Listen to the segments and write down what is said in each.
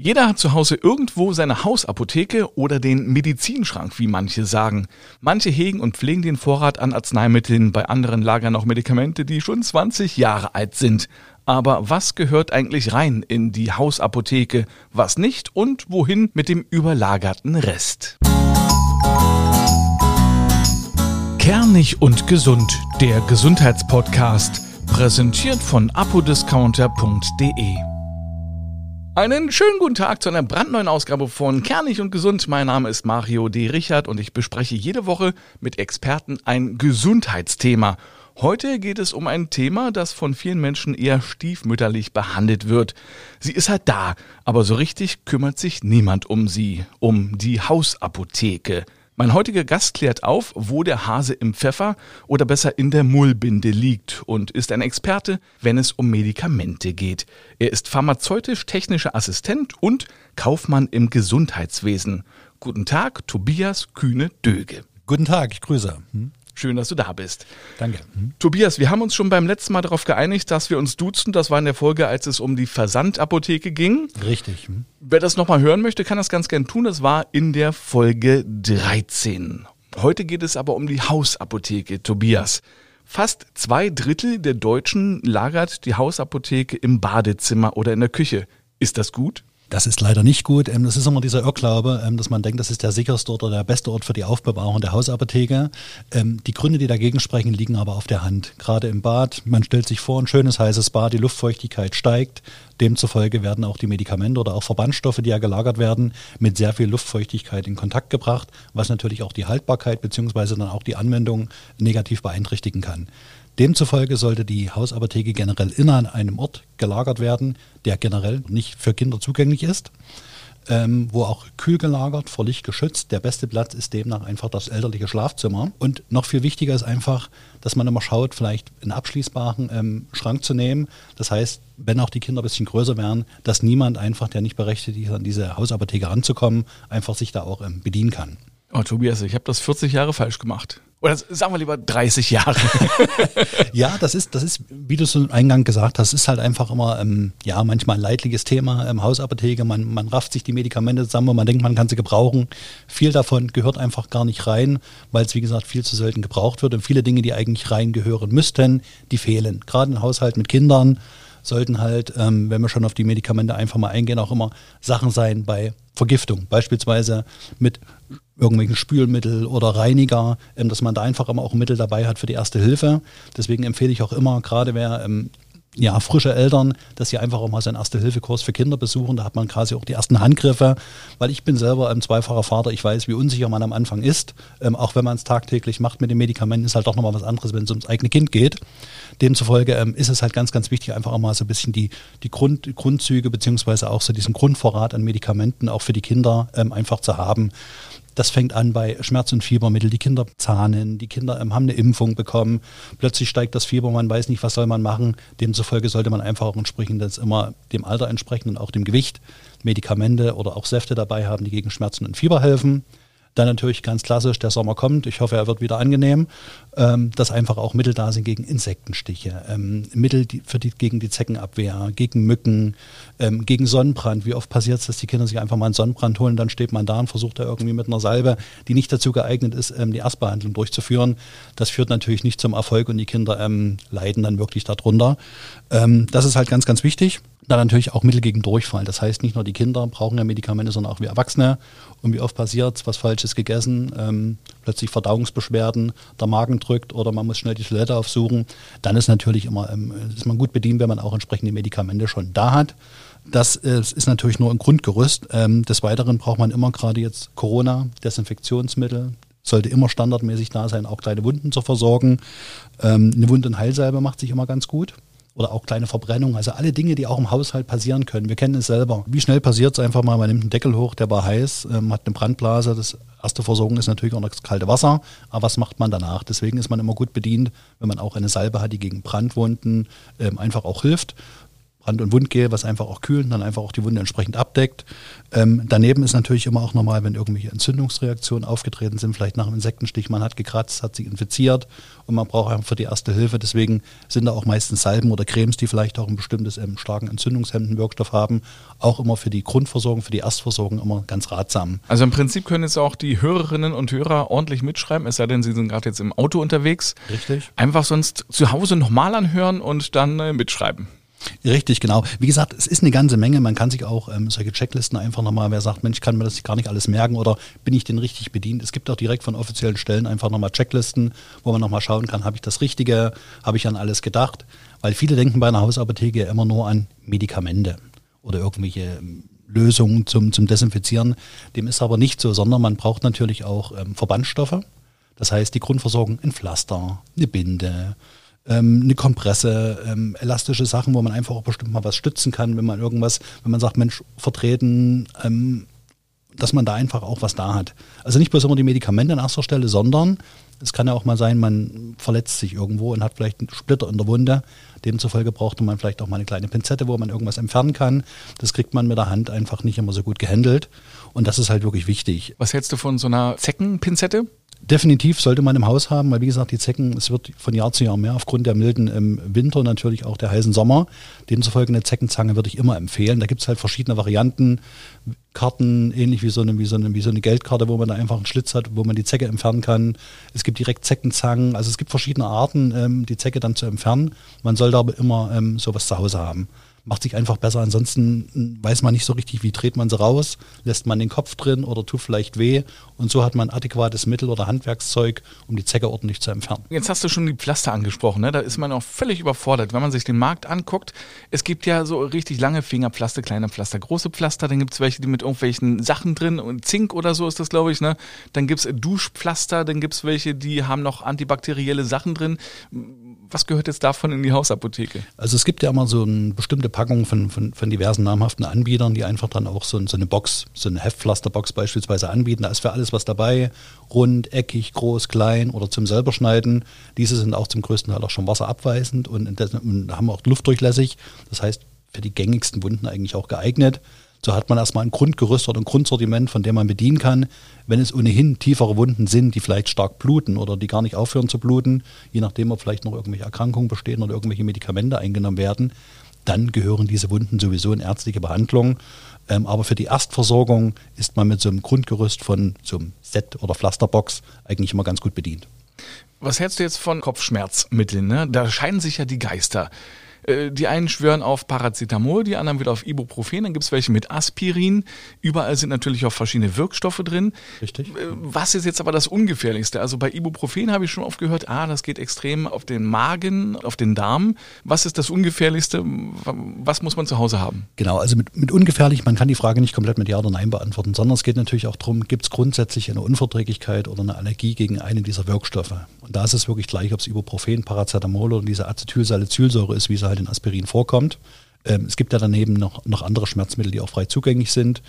Jeder hat zu Hause irgendwo seine Hausapotheke oder den Medizinschrank, wie manche sagen. Manche hegen und pflegen den Vorrat an Arzneimitteln, bei anderen lagern auch Medikamente, die schon 20 Jahre alt sind. Aber was gehört eigentlich rein in die Hausapotheke, was nicht und wohin mit dem überlagerten Rest? Kernig und gesund, der Gesundheitspodcast, präsentiert von apodiscounter.de. Einen schönen guten Tag zu einer brandneuen Ausgabe von Kernig und Gesund. Mein Name ist Mario D. Richard und ich bespreche jede Woche mit Experten ein Gesundheitsthema. Heute geht es um ein Thema, das von vielen Menschen eher stiefmütterlich behandelt wird. Sie ist halt da, aber so richtig kümmert sich niemand um sie, um die Hausapotheke. Mein heutiger Gast klärt auf, wo der Hase im Pfeffer oder besser in der Mullbinde liegt und ist ein Experte, wenn es um Medikamente geht. Er ist pharmazeutisch-technischer Assistent und Kaufmann im Gesundheitswesen. Guten Tag, Tobias Kühne-Döge. Guten Tag, ich grüße. Hm? Schön, dass du da bist. Danke. Mhm. Tobias, wir haben uns schon beim letzten Mal darauf geeinigt, dass wir uns duzen. Das war in der Folge, als es um die Versandapotheke ging. Richtig. Mhm. Wer das nochmal hören möchte, kann das ganz gern tun. Das war in der Folge 13. Heute geht es aber um die Hausapotheke, Tobias. Fast zwei Drittel der Deutschen lagert die Hausapotheke im Badezimmer oder in der Küche. Ist das gut? Das ist leider nicht gut. Ähm, das ist immer dieser Irrglaube, ähm, dass man denkt, das ist der sicherste oder der beste Ort für die Aufbewahrung der Hausapotheke. Ähm, die Gründe, die dagegen sprechen, liegen aber auf der Hand. Gerade im Bad, man stellt sich vor, ein schönes heißes Bad, die Luftfeuchtigkeit steigt. Demzufolge werden auch die Medikamente oder auch Verbandstoffe, die ja gelagert werden, mit sehr viel Luftfeuchtigkeit in Kontakt gebracht, was natürlich auch die Haltbarkeit beziehungsweise dann auch die Anwendung negativ beeinträchtigen kann. Demzufolge sollte die Hausapotheke generell in einem Ort gelagert werden, der generell nicht für Kinder zugänglich ist, ähm, wo auch kühl gelagert, vor Licht geschützt. Der beste Platz ist demnach einfach das elterliche Schlafzimmer. Und noch viel wichtiger ist einfach, dass man immer schaut, vielleicht einen abschließbaren ähm, Schrank zu nehmen. Das heißt, wenn auch die Kinder ein bisschen größer wären, dass niemand einfach, der nicht berechtigt ist, an diese Hausapotheke ranzukommen, einfach sich da auch ähm, bedienen kann. Oh, Tobias, ich habe das 40 Jahre falsch gemacht. Oder sagen wir lieber 30 Jahre. ja, das ist, das ist, wie du es im Eingang gesagt hast, ist halt einfach immer, ähm, ja, manchmal ein leidliches Thema. Ähm, Hausapotheke, man, man rafft sich die Medikamente zusammen und man denkt, man kann sie gebrauchen. Viel davon gehört einfach gar nicht rein, weil es, wie gesagt, viel zu selten gebraucht wird. Und viele Dinge, die eigentlich reingehören müssten, die fehlen. Gerade im Haushalt mit Kindern sollten halt, ähm, wenn wir schon auf die Medikamente einfach mal eingehen, auch immer Sachen sein bei Vergiftung. Beispielsweise mit irgendwelchen Spülmittel oder Reiniger, ähm, dass man da einfach immer auch Mittel dabei hat für die erste Hilfe. Deswegen empfehle ich auch immer, gerade wer ähm, ja, frische Eltern, dass sie einfach auch mal so einen Erste-Hilfe-Kurs für Kinder besuchen. Da hat man quasi auch die ersten Handgriffe, weil ich bin selber ein zweifacher Vater. Ich weiß, wie unsicher man am Anfang ist. Ähm, auch wenn man es tagtäglich macht mit den Medikamenten, ist halt doch nochmal was anderes, wenn es ums eigene Kind geht. Demzufolge ähm, ist es halt ganz, ganz wichtig, einfach auch mal so ein bisschen die, die Grund, Grundzüge beziehungsweise auch so diesen Grundvorrat an Medikamenten auch für die Kinder ähm, einfach zu haben. Das fängt an bei Schmerz- und Fiebermittel. Die Kinder zahnen, die Kinder ähm, haben eine Impfung bekommen. Plötzlich steigt das Fieber, man weiß nicht, was soll man machen. Demzufolge sollte man einfach auch entsprechend das immer dem Alter entsprechend und auch dem Gewicht Medikamente oder auch Säfte dabei haben, die gegen Schmerzen und Fieber helfen. Dann natürlich ganz klassisch, der Sommer kommt. Ich hoffe, er wird wieder angenehm. Ähm, dass einfach auch Mittel da sind gegen Insektenstiche, ähm, Mittel die, für die, gegen die Zeckenabwehr, gegen Mücken, ähm, gegen Sonnenbrand. Wie oft passiert es, dass die Kinder sich einfach mal einen Sonnenbrand holen, dann steht man da und versucht da irgendwie mit einer Salbe, die nicht dazu geeignet ist, ähm, die Erstbehandlung durchzuführen. Das führt natürlich nicht zum Erfolg und die Kinder ähm, leiden dann wirklich darunter. Ähm, das ist halt ganz, ganz wichtig. Dann natürlich auch Mittel gegen Durchfall. Das heißt, nicht nur die Kinder brauchen ja Medikamente, sondern auch wir Erwachsene. Und wie oft passiert was Falsches gegessen, ähm, plötzlich Verdauungsbeschwerden, der Magen drückt oder man muss schnell die Toilette aufsuchen. Dann ist natürlich immer, ähm, ist man gut bedient, wenn man auch entsprechende Medikamente schon da hat. Das äh, ist natürlich nur ein Grundgerüst. Ähm, des Weiteren braucht man immer gerade jetzt Corona, Desinfektionsmittel, sollte immer standardmäßig da sein, auch kleine Wunden zu versorgen. Ähm, eine Wund- und Heilsalbe macht sich immer ganz gut oder auch kleine Verbrennungen. Also alle Dinge, die auch im Haushalt passieren können. Wir kennen es selber. Wie schnell passiert es einfach mal, man nimmt einen Deckel hoch, der war heiß, ähm, hat eine Brandblase. Das erste Versorgung ist natürlich auch noch das kalte Wasser. Aber was macht man danach? Deswegen ist man immer gut bedient, wenn man auch eine Salbe hat, die gegen Brandwunden ähm, einfach auch hilft Brand- und Wundgel, was einfach auch kühlt und dann einfach auch die Wunde entsprechend abdeckt. Ähm, daneben ist natürlich immer auch normal, wenn irgendwelche Entzündungsreaktionen aufgetreten sind, vielleicht nach einem Insektenstich, man hat gekratzt, hat sich infiziert und man braucht einfach für die erste Hilfe. Deswegen sind da auch meistens Salben oder Cremes, die vielleicht auch ein bestimmtes ähm, starken entzündungshemmenden Wirkstoff haben, auch immer für die Grundversorgung, für die Erstversorgung immer ganz ratsam. Also im Prinzip können jetzt auch die Hörerinnen und Hörer ordentlich mitschreiben, es sei denn, sie sind gerade jetzt im Auto unterwegs. Richtig. Einfach sonst zu Hause nochmal anhören und dann äh, mitschreiben. Richtig, genau. Wie gesagt, es ist eine ganze Menge. Man kann sich auch ähm, solche Checklisten einfach nochmal, wer sagt, Mensch, kann mir das gar nicht alles merken oder bin ich denn richtig bedient? Es gibt auch direkt von offiziellen Stellen einfach nochmal Checklisten, wo man nochmal schauen kann, habe ich das Richtige, habe ich an alles gedacht? Weil viele denken bei einer Hausapotheke immer nur an Medikamente oder irgendwelche ähm, Lösungen zum, zum Desinfizieren. Dem ist aber nicht so, sondern man braucht natürlich auch ähm, Verbandstoffe. Das heißt, die Grundversorgung, ein Pflaster, eine Binde, ähm, eine Kompresse, ähm, elastische Sachen, wo man einfach auch bestimmt mal was stützen kann, wenn man irgendwas, wenn man sagt, Mensch, vertreten, ähm, dass man da einfach auch was da hat. Also nicht bloß immer die Medikamente an erster Stelle, sondern es kann ja auch mal sein, man verletzt sich irgendwo und hat vielleicht einen Splitter in der Wunde. Demzufolge brauchte man vielleicht auch mal eine kleine Pinzette, wo man irgendwas entfernen kann. Das kriegt man mit der Hand einfach nicht immer so gut gehandelt. Und das ist halt wirklich wichtig. Was hältst du von so einer Zeckenpinzette? Definitiv sollte man im Haus haben, weil wie gesagt, die Zecken, es wird von Jahr zu Jahr mehr aufgrund der milden ähm, Winter, natürlich auch der heißen Sommer. Demzufolge eine Zeckenzange würde ich immer empfehlen. Da gibt es halt verschiedene Varianten, Karten, ähnlich wie so, eine, wie, so eine, wie so eine Geldkarte, wo man da einfach einen Schlitz hat, wo man die Zecke entfernen kann. Es gibt direkt Zeckenzangen, also es gibt verschiedene Arten, ähm, die Zecke dann zu entfernen. Man sollte aber immer ähm, sowas zu Hause haben macht sich einfach besser. Ansonsten weiß man nicht so richtig, wie dreht man sie raus, lässt man den Kopf drin oder tut vielleicht weh. Und so hat man adäquates Mittel oder Handwerkszeug, um die Zecke ordentlich zu entfernen. Jetzt hast du schon die Pflaster angesprochen, ne? da ist man auch völlig überfordert. Wenn man sich den Markt anguckt, es gibt ja so richtig lange Fingerpflaster, kleine Pflaster, große Pflaster, dann gibt es welche, die mit irgendwelchen Sachen drin und Zink oder so ist das, glaube ich. Ne? Dann gibt es Duschpflaster, dann gibt es welche, die haben noch antibakterielle Sachen drin was gehört jetzt davon in die Hausapotheke? Also es gibt ja immer so eine bestimmte Packung von, von, von diversen namhaften Anbietern, die einfach dann auch so, so eine Box, so eine Heftpflasterbox beispielsweise anbieten. Da ist für alles was dabei, rund, eckig, groß, klein oder zum selber schneiden. Diese sind auch zum größten Teil auch schon wasserabweisend und, und haben auch luftdurchlässig. Das heißt, für die gängigsten Wunden eigentlich auch geeignet. So hat man erstmal ein Grundgerüst oder ein Grundsortiment, von dem man bedienen kann. Wenn es ohnehin tiefere Wunden sind, die vielleicht stark bluten oder die gar nicht aufhören zu bluten, je nachdem, ob vielleicht noch irgendwelche Erkrankungen bestehen oder irgendwelche Medikamente eingenommen werden, dann gehören diese Wunden sowieso in ärztliche Behandlung. Ähm, aber für die Erstversorgung ist man mit so einem Grundgerüst von so einem Set oder Pflasterbox eigentlich immer ganz gut bedient. Was hältst du jetzt von Kopfschmerzmitteln? Ne? Da scheinen sich ja die Geister. Äh, die einen schwören auf Paracetamol, die anderen wieder auf Ibuprofen, dann gibt es welche mit Aspirin. Überall sind natürlich auch verschiedene Wirkstoffe drin. Richtig. Äh, was ist jetzt aber das Ungefährlichste? Also bei Ibuprofen habe ich schon oft gehört, ah, das geht extrem auf den Magen, auf den Darm. Was ist das Ungefährlichste? Was muss man zu Hause haben? Genau, also mit, mit ungefährlich, man kann die Frage nicht komplett mit Ja oder Nein beantworten, sondern es geht natürlich auch darum, gibt es grundsätzlich eine Unverträglichkeit oder eine Allergie gegen einen dieser Wirkstoffe? Und da ist es wirklich gleich, ob es Ibuprofen, Paracetamol oder diese Acetylsalicylsäure ist, wie sie halt halt in Aspirin vorkommt. Ähm, es gibt ja daneben noch, noch andere Schmerzmittel, die auch frei zugänglich sind.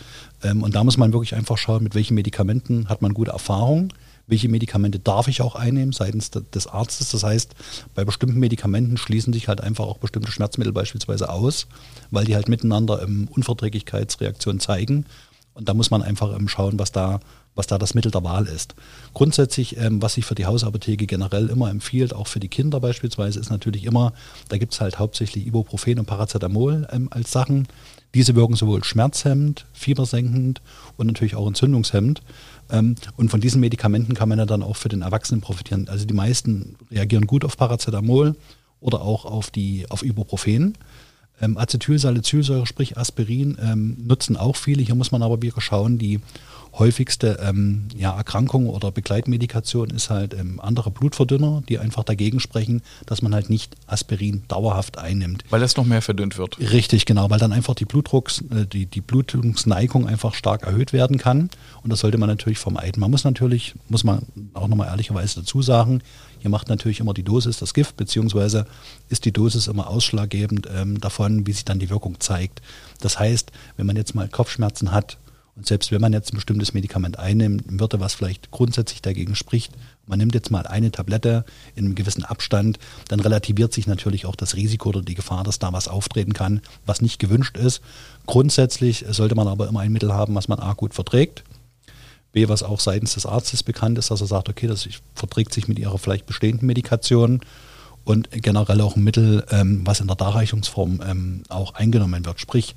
Ähm, und da muss man wirklich einfach schauen, mit welchen Medikamenten hat man gute Erfahrung. Welche Medikamente darf ich auch einnehmen seitens des Arztes? Das heißt, bei bestimmten Medikamenten schließen sich halt einfach auch bestimmte Schmerzmittel beispielsweise aus, weil die halt miteinander ähm, Unverträglichkeitsreaktionen zeigen. Und da muss man einfach ähm, schauen, was da was da das Mittel der Wahl ist. Grundsätzlich, ähm, was sich für die Hausapotheke generell immer empfiehlt, auch für die Kinder beispielsweise, ist natürlich immer, da gibt es halt hauptsächlich Ibuprofen und Paracetamol ähm, als Sachen. Diese wirken sowohl schmerzhemmend, fiebersenkend und natürlich auch entzündungshemmend. Ähm, und von diesen Medikamenten kann man ja dann auch für den Erwachsenen profitieren. Also die meisten reagieren gut auf Paracetamol oder auch auf, die, auf Ibuprofen. Ähm, Acetylsalicylsäure, sprich Aspirin, ähm, nutzen auch viele. Hier muss man aber wieder schauen, die häufigste ähm, ja, Erkrankung oder Begleitmedikation ist halt ähm, andere Blutverdünner, die einfach dagegen sprechen, dass man halt nicht Aspirin dauerhaft einnimmt. Weil das noch mehr verdünnt wird. Richtig, genau, weil dann einfach die Blutdrucks, äh, die, die Blutungsneigung einfach stark erhöht werden kann. Und das sollte man natürlich vermeiden. Man muss natürlich, muss man auch nochmal ehrlicherweise dazu sagen, hier macht natürlich immer die Dosis das Gift, beziehungsweise ist die Dosis immer ausschlaggebend ähm, davon, wie sich dann die Wirkung zeigt. Das heißt, wenn man jetzt mal Kopfschmerzen hat, Und selbst wenn man jetzt ein bestimmtes Medikament einnimmt, würde was vielleicht grundsätzlich dagegen spricht, man nimmt jetzt mal eine Tablette in einem gewissen Abstand, dann relativiert sich natürlich auch das Risiko oder die Gefahr, dass da was auftreten kann, was nicht gewünscht ist. Grundsätzlich sollte man aber immer ein Mittel haben, was man A gut verträgt. B, was auch seitens des Arztes bekannt ist, dass er sagt, okay, das verträgt sich mit ihrer vielleicht bestehenden Medikation und generell auch ein Mittel, ähm, was in der Darreichungsform ähm, auch eingenommen wird. Sprich,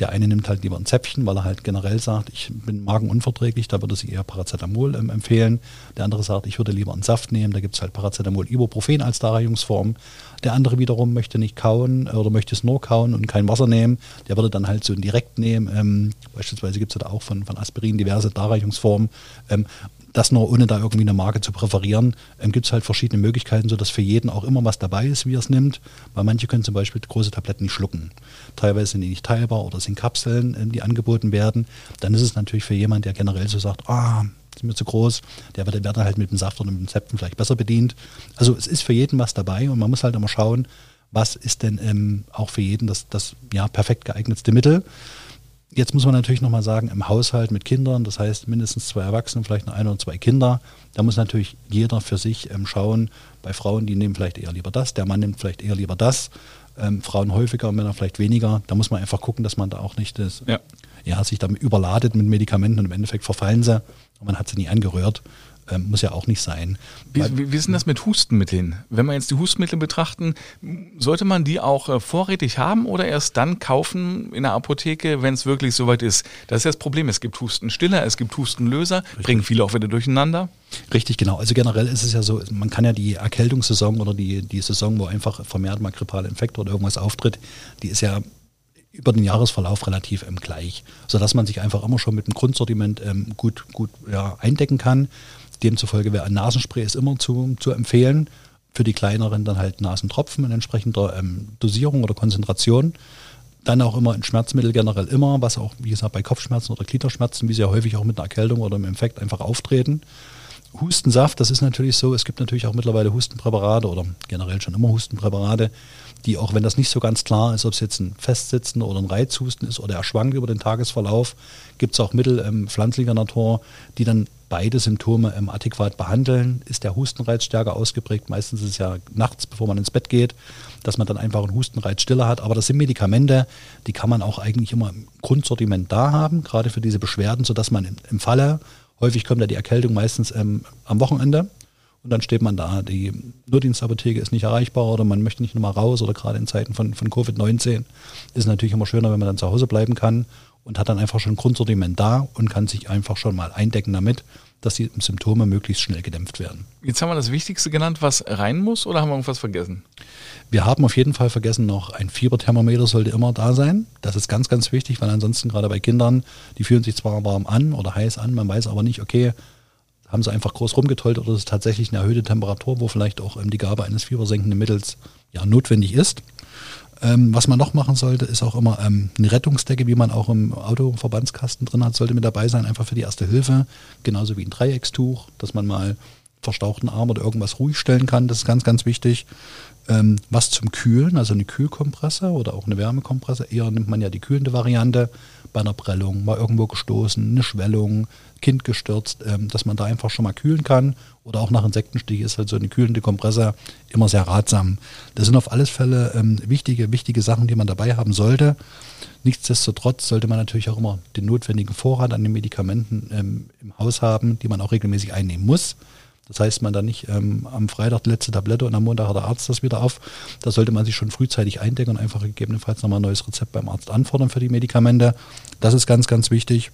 der eine nimmt halt lieber ein Zäpfchen, weil er halt generell sagt, ich bin magenunverträglich, da würde sich eher Paracetamol ähm, empfehlen. Der andere sagt, ich würde lieber einen Saft nehmen, da gibt es halt Paracetamol Ibuprofen als Darreichungsform. Der andere wiederum möchte nicht kauen oder möchte es nur kauen und kein Wasser nehmen. Der würde dann halt so direkt nehmen. Ähm, beispielsweise gibt es da auch von, von Aspirin diverse Darreichungsformen. Ähm, das nur ohne da irgendwie eine Marke zu präferieren, ähm, gibt es halt verschiedene Möglichkeiten, sodass für jeden auch immer was dabei ist, wie er es nimmt. Weil manche können zum Beispiel große Tabletten nicht schlucken. Teilweise sind die nicht teilbar oder sind Kapseln, ähm, die angeboten werden. Dann ist es natürlich für jemanden, der generell so sagt, ah, sind mir zu groß, der wird, wird halt mit dem Saft oder mit dem Zäpfen vielleicht besser bedient. Also es ist für jeden was dabei und man muss halt immer schauen, was ist denn ähm, auch für jeden das, das ja, perfekt geeignetste Mittel. Jetzt muss man natürlich nochmal sagen, im Haushalt mit Kindern, das heißt mindestens zwei Erwachsene, vielleicht noch ein oder zwei Kinder, da muss natürlich jeder für sich ähm, schauen. Bei Frauen, die nehmen vielleicht eher lieber das, der Mann nimmt vielleicht eher lieber das. Ähm, Frauen häufiger, Männer vielleicht weniger. Da muss man einfach gucken, dass man da auch nicht das, ja. Ja, sich damit überladet mit Medikamenten und im Endeffekt verfallen sie und man hat sie nie angerührt. Ähm, muss ja auch nicht sein. Wie, wie, wie ist denn das mit Hustenmitteln? Wenn wir jetzt die Hustenmittel betrachten, sollte man die auch äh, vorrätig haben oder erst dann kaufen in der Apotheke, wenn es wirklich soweit ist? Das ist ja das Problem. Es gibt Hustenstiller, es gibt Hustenlöser, Richtig. bringen viele auch wieder durcheinander. Richtig, genau. Also generell ist es ja so, man kann ja die Erkältungssaison oder die, die Saison, wo einfach vermehrt mal grippale Infekte oder irgendwas auftritt, die ist ja über den Jahresverlauf relativ ähm, gleich, sodass man sich einfach immer schon mit dem Grundsortiment ähm, gut, gut ja, eindecken kann. Demzufolge wäre ein Nasenspray ist immer zu, zu empfehlen. Für die kleineren dann halt Nasentropfen in entsprechender ähm, Dosierung oder Konzentration. Dann auch immer ein Schmerzmittel generell immer, was auch, wie gesagt, bei Kopfschmerzen oder Gliederschmerzen, wie sie ja häufig auch mit einer Erkältung oder einem Infekt einfach auftreten. Hustensaft, das ist natürlich so, es gibt natürlich auch mittlerweile Hustenpräparate oder generell schon immer Hustenpräparate, die auch wenn das nicht so ganz klar ist, ob es jetzt ein Festsitzen oder ein Reizhusten ist oder er schwankt über den Tagesverlauf, gibt es auch Mittel ähm, pflanzlicher Natur, die dann beide Symptome ähm, adäquat behandeln. Ist der Hustenreiz stärker ausgeprägt? Meistens ist es ja nachts, bevor man ins Bett geht, dass man dann einfach einen Hustenreiz stiller hat. Aber das sind Medikamente, die kann man auch eigentlich immer im Grundsortiment da haben, gerade für diese Beschwerden, sodass man im, im Falle, häufig kommt ja die Erkältung meistens ähm, am Wochenende, und dann steht man da, die Notdienstapotheke ist nicht erreichbar oder man möchte nicht nochmal raus oder gerade in Zeiten von, von Covid-19 ist es natürlich immer schöner, wenn man dann zu Hause bleiben kann und hat dann einfach schon ein Grundsortiment da und kann sich einfach schon mal eindecken damit, dass die Symptome möglichst schnell gedämpft werden. Jetzt haben wir das Wichtigste genannt, was rein muss oder haben wir irgendwas vergessen? Wir haben auf jeden Fall vergessen noch, ein Fieberthermometer sollte immer da sein. Das ist ganz, ganz wichtig, weil ansonsten gerade bei Kindern, die fühlen sich zwar warm an oder heiß an, man weiß aber nicht, okay, haben sie einfach groß rumgetollt oder ist es tatsächlich eine erhöhte Temperatur, wo vielleicht auch ähm, die Gabe eines fiebersenkenden Mittels ja, notwendig ist. Ähm, was man noch machen sollte, ist auch immer ähm, eine Rettungsdecke, wie man auch im Autoverbandskasten drin hat, sollte mit dabei sein, einfach für die erste Hilfe. Genauso wie ein Dreieckstuch, dass man mal verstauchten Arm oder irgendwas ruhig stellen kann. Das ist ganz, ganz wichtig. Ähm, was zum Kühlen, also eine Kühlkompresse oder auch eine Wärmekompresse. Eher nimmt man ja die kühlende Variante bei einer Prellung, mal irgendwo gestoßen, eine Schwellung, Kind gestürzt, ähm, dass man da einfach schon mal kühlen kann. Oder auch nach Insektenstich ist halt so eine kühlende Kompresse immer sehr ratsam. Das sind auf alle Fälle ähm, wichtige, wichtige Sachen, die man dabei haben sollte. Nichtsdestotrotz sollte man natürlich auch immer den notwendigen Vorrat an den Medikamenten ähm, im Haus haben, die man auch regelmäßig einnehmen muss. Das heißt, man dann nicht ähm, am Freitag die letzte Tablette und am Montag hat der Arzt das wieder auf. Da sollte man sich schon frühzeitig eindecken und einfach gegebenenfalls nochmal ein neues Rezept beim Arzt anfordern für die Medikamente. Das ist ganz, ganz wichtig.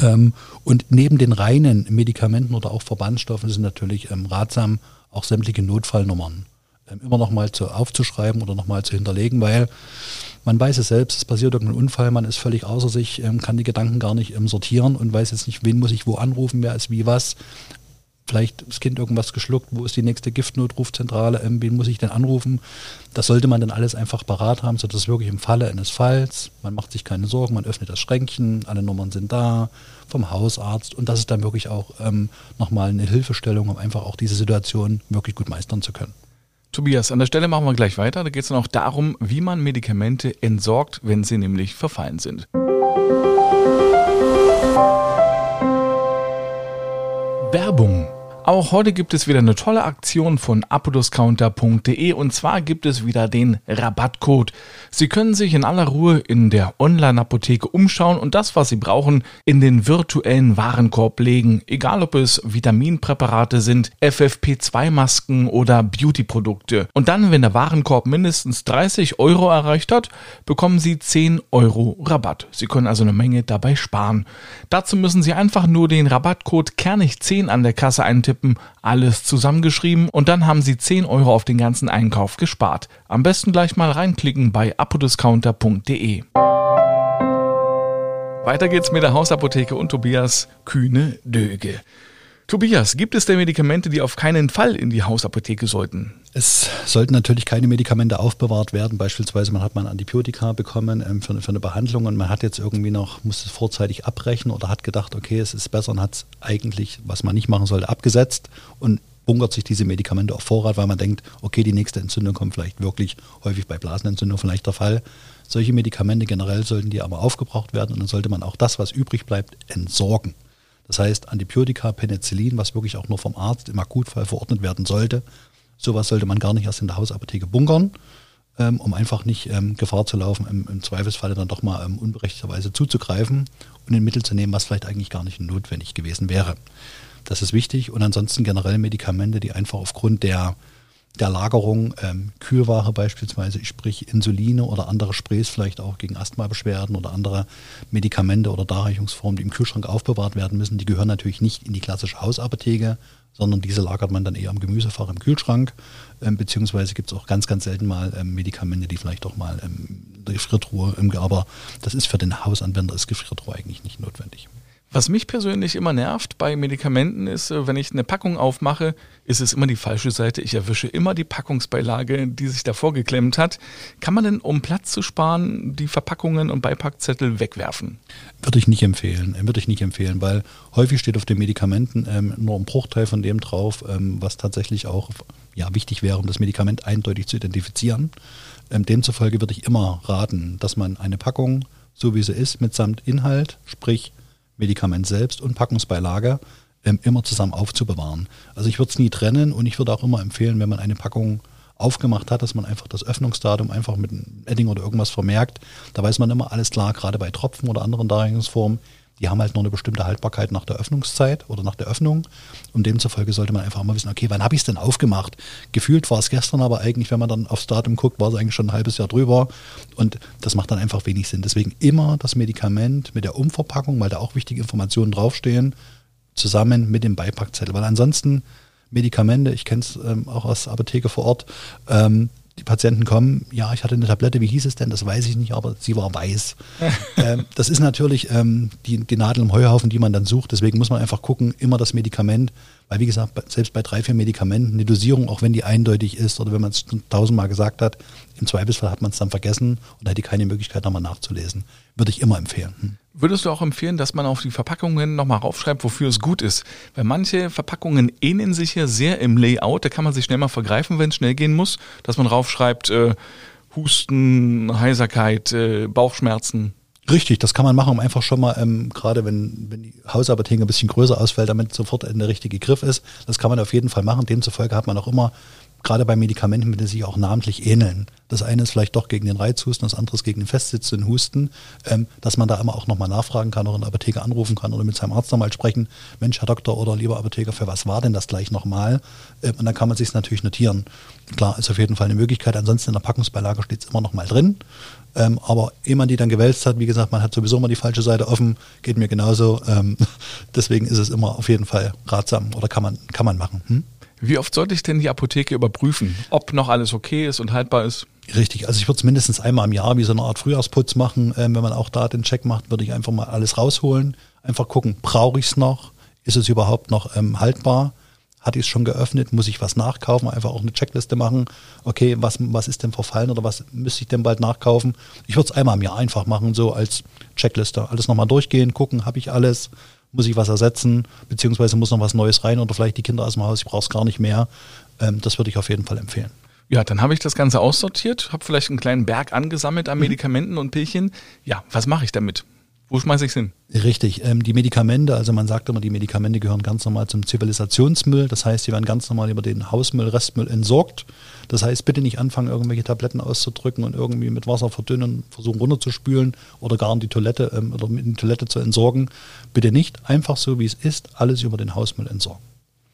Ähm, und neben den reinen Medikamenten oder auch Verbandstoffen sind natürlich ähm, ratsam auch sämtliche Notfallnummern ähm, immer nochmal zu, aufzuschreiben oder nochmal zu hinterlegen, weil man weiß es selbst, es passiert irgendein Unfall, man ist völlig außer sich, ähm, kann die Gedanken gar nicht ähm, sortieren und weiß jetzt nicht, wen muss ich wo anrufen, wer ist wie was vielleicht das Kind irgendwas geschluckt, wo ist die nächste Giftnotrufzentrale, ähm, wen muss ich denn anrufen? Das sollte man dann alles einfach parat haben, sodass wirklich im Falle eines Falls, man macht sich keine Sorgen, man öffnet das Schränkchen, alle Nummern sind da, vom Hausarzt und das ist dann wirklich auch ähm, nochmal eine Hilfestellung, um einfach auch diese Situation wirklich gut meistern zu können. Tobias, an der Stelle machen wir gleich weiter. Da geht es dann auch darum, wie man Medikamente entsorgt, wenn sie nämlich verfallen sind. Werbung auch heute gibt es wieder eine tolle Aktion von apodiscounter.de und zwar gibt es wieder den Rabattcode. Sie können sich in aller Ruhe in der Online-Apotheke umschauen und das, was Sie brauchen, in den virtuellen Warenkorb legen. Egal ob es Vitaminpräparate sind, FFP2-Masken oder Beauty-Produkte. Und dann, wenn der Warenkorb mindestens 30 Euro erreicht hat, bekommen Sie 10 Euro Rabatt. Sie können also eine Menge dabei sparen. Dazu müssen Sie einfach nur den Rabattcode Kernig10 an der Kasse eintippen tippen, alles zusammengeschrieben und dann haben Sie 10 Euro auf den ganzen Einkauf gespart. Am besten gleich mal reinklicken bei apodiscounter.de. Weiter geht's mit der Hausapotheke und Tobias Kühne-Döge. Tobias, gibt es denn Medikamente, die auf keinen Fall in die Hausapotheke sollten? Es sollten natürlich keine Medikamente aufbewahrt werden. Beispielsweise man hat mal ein Antibiotika bekommen ähm, für, für, eine Behandlung und man hat jetzt irgendwie noch, muss es vorzeitig abbrechen oder hat gedacht, okay, es ist besser und hat es eigentlich, was man nicht machen sollte, abgesetzt und bunkert sich diese Medikamente auf Vorrat, weil man denkt, okay, die nächste Entzündung kommt vielleicht wirklich häufig bei Blasenentzündung vielleicht der Fall. Solche Medikamente generell sollten die aber aufgebraucht werden und dann sollte man auch das, was übrig bleibt, entsorgen. Das heißt, Antibiotika, Penicillin, was wirklich auch nur vom Arzt im Akutfall verordnet werden sollte, sowas sollte man gar nicht erst in der Hausapotheke bunkern, ähm, um einfach nicht ähm, Gefahr zu laufen, im, im Zweifelsfalle dann doch mal ähm, unberechtigterweise zuzugreifen und ein Mittel zu nehmen, was vielleicht eigentlich gar nicht notwendig gewesen wäre. Das ist wichtig und ansonsten generell Medikamente, die einfach aufgrund der der Lagerung ähm, Kühlware beispielsweise, sprich Insuline oder andere Sprays vielleicht auch gegen Asthmabeschwerden oder andere Medikamente oder Darreichungsformen, die im Kühlschrank aufbewahrt werden müssen, die gehören natürlich nicht in die klassische Hausapotheke, sondern diese lagert man dann eher im Gemüsefach im Kühlschrank, ähm, beziehungsweise gibt es auch ganz, ganz selten mal ähm, Medikamente, die vielleicht auch mal ähm, Gefriertruhe im aber das ist für den Hausanwender ist Gefriertruhe eigentlich nicht notwendig. Was mich persönlich immer nervt bei Medikamenten ist, äh, wenn ich eine Packung aufmache, ist es immer die falsche Seite. Ich erwische immer die Packungsbeilage, die sich davor geklemmt hat. Kann man denn, um Platz zu sparen, die Verpackungen und Beipackzettel wegwerfen? Würde ich nicht empfehlen. Äh, würde ich nicht empfehlen, weil häufig steht auf den Medikamenten ähm, nur ein Bruchteil von dem drauf, ähm, was tatsächlich auch ja, wichtig wäre, um das Medikament eindeutig zu identifizieren. Ähm, demzufolge würde ich immer raten, dass man eine Packung, so wie sie ist, mitsamt Inhalt, sprich Medikament selbst und Packungsbeilage ähm, immer zusammen aufzubewahren. Also ich würde es nie trennen und ich würde auch immer empfehlen, wenn man eine Packung aufgemacht hat, dass man einfach das Öffnungsdatum einfach mit einem Edding oder irgendwas vermerkt. Da weiß man immer alles klar, gerade bei Tropfen oder anderen Darreichungsformen, die haben halt nur eine bestimmte Haltbarkeit nach der Öffnungszeit oder nach der Öffnung. Und demzufolge sollte man einfach mal wissen, okay, wann habe ich es denn aufgemacht? Gefühlt war es gestern, aber eigentlich, wenn man dann aufs Datum guckt, war es eigentlich schon ein halbes Jahr drüber. Und das macht dann einfach wenig Sinn. Deswegen immer das Medikament mit der Umverpackung, weil da auch wichtige Informationen draufstehen, zusammen mit dem Beipackzettel. Weil ansonsten Medikamente, ich kenne es ähm, auch aus Apotheke vor Ort, ähm, die Patienten kommen, ja, ich hatte eine Tablette, wie hieß es denn? Das weiß ich nicht, aber sie war weiß. ähm, das ist natürlich ähm, die, die Nadel im Heuhaufen, die man dann sucht. Deswegen muss man einfach gucken, immer das Medikament, weil wie gesagt, selbst bei drei, vier Medikamenten, eine Dosierung, auch wenn die eindeutig ist oder wenn man es tausendmal gesagt hat, im Zweifelsfall hat man es dann vergessen und hätte keine Möglichkeit, nochmal nachzulesen. Würde ich immer empfehlen. Hm. Würdest du auch empfehlen, dass man auf die Verpackungen nochmal raufschreibt, wofür es gut ist? Weil manche Verpackungen ähneln sich ja sehr im Layout, da kann man sich schnell mal vergreifen, wenn es schnell gehen muss, dass man raufschreibt, äh, Husten, Heiserkeit, äh, Bauchschmerzen. Richtig, das kann man machen, um einfach schon mal, ähm, gerade wenn, wenn die Hausapotheke ein bisschen größer ausfällt, damit sofort der richtige Griff ist. Das kann man auf jeden Fall machen. Demzufolge hat man auch immer gerade bei Medikamenten, die sich auch namentlich ähneln. Das eine ist vielleicht doch gegen den Reizhusten, das andere ist gegen den festsitzenden Husten, ähm, dass man da immer auch nochmal nachfragen kann oder in der Apotheke anrufen kann oder mit seinem Arzt nochmal sprechen. Mensch, Herr Doktor oder lieber Apotheker, für was war denn das gleich nochmal? Ähm, und dann kann man sich natürlich notieren. Klar, ist auf jeden Fall eine Möglichkeit. Ansonsten in der Packungsbeilage steht es immer nochmal drin. Ähm, aber ehe man die dann gewälzt hat, wie gesagt, man hat sowieso immer die falsche Seite offen, geht mir genauso. Ähm, deswegen ist es immer auf jeden Fall ratsam oder kann man, kann man machen. Hm? Wie oft sollte ich denn die Apotheke überprüfen, ob noch alles okay ist und haltbar ist? Richtig, also ich würde es mindestens einmal im Jahr wie so eine Art Frühjahrsputz machen. Ähm, wenn man auch da den Check macht, würde ich einfach mal alles rausholen. Einfach gucken, brauche ich es noch? Ist es überhaupt noch ähm, haltbar? Hatte ich es schon geöffnet? Muss ich was nachkaufen? Einfach auch eine Checkliste machen. Okay, was, was ist denn verfallen oder was müsste ich denn bald nachkaufen? Ich würde es einmal im Jahr einfach machen, so als Checkliste. Alles nochmal durchgehen, gucken, habe ich alles? Muss ich was ersetzen, beziehungsweise muss noch was Neues rein oder vielleicht die Kinder aus dem Haus, ich brauche es gar nicht mehr. Ähm, das würde ich auf jeden Fall empfehlen. Ja, dann habe ich das Ganze aussortiert, habe vielleicht einen kleinen Berg angesammelt an mhm. Medikamenten und Pillchen. Ja, was mache ich damit? Wo schmeiße ich es hin? Richtig. Ähm, die Medikamente, also man sagt immer, die Medikamente gehören ganz normal zum Zivilisationsmüll. Das heißt, die werden ganz normal über den Hausmüll, Restmüll entsorgt. Das heißt, bitte nicht anfangen, irgendwelche Tabletten auszudrücken und irgendwie mit Wasser verdünnen, versuchen runterzuspülen oder gar in die Toilette ähm, oder in die Toilette zu entsorgen. Bitte nicht. Einfach so, wie es ist, alles über den Hausmüll entsorgen.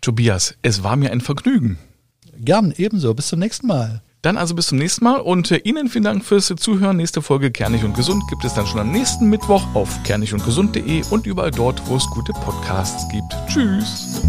Tobias, es war mir ein Vergnügen. Gern, ebenso. Bis zum nächsten Mal. Dann also bis zum nächsten Mal und äh, Ihnen vielen Dank fürs Zuhören. Nächste Folge Kernig und Gesund gibt es dann schon am nächsten Mittwoch auf kernigundgesund.de und überall dort, wo es gute Podcasts gibt. Tschüss.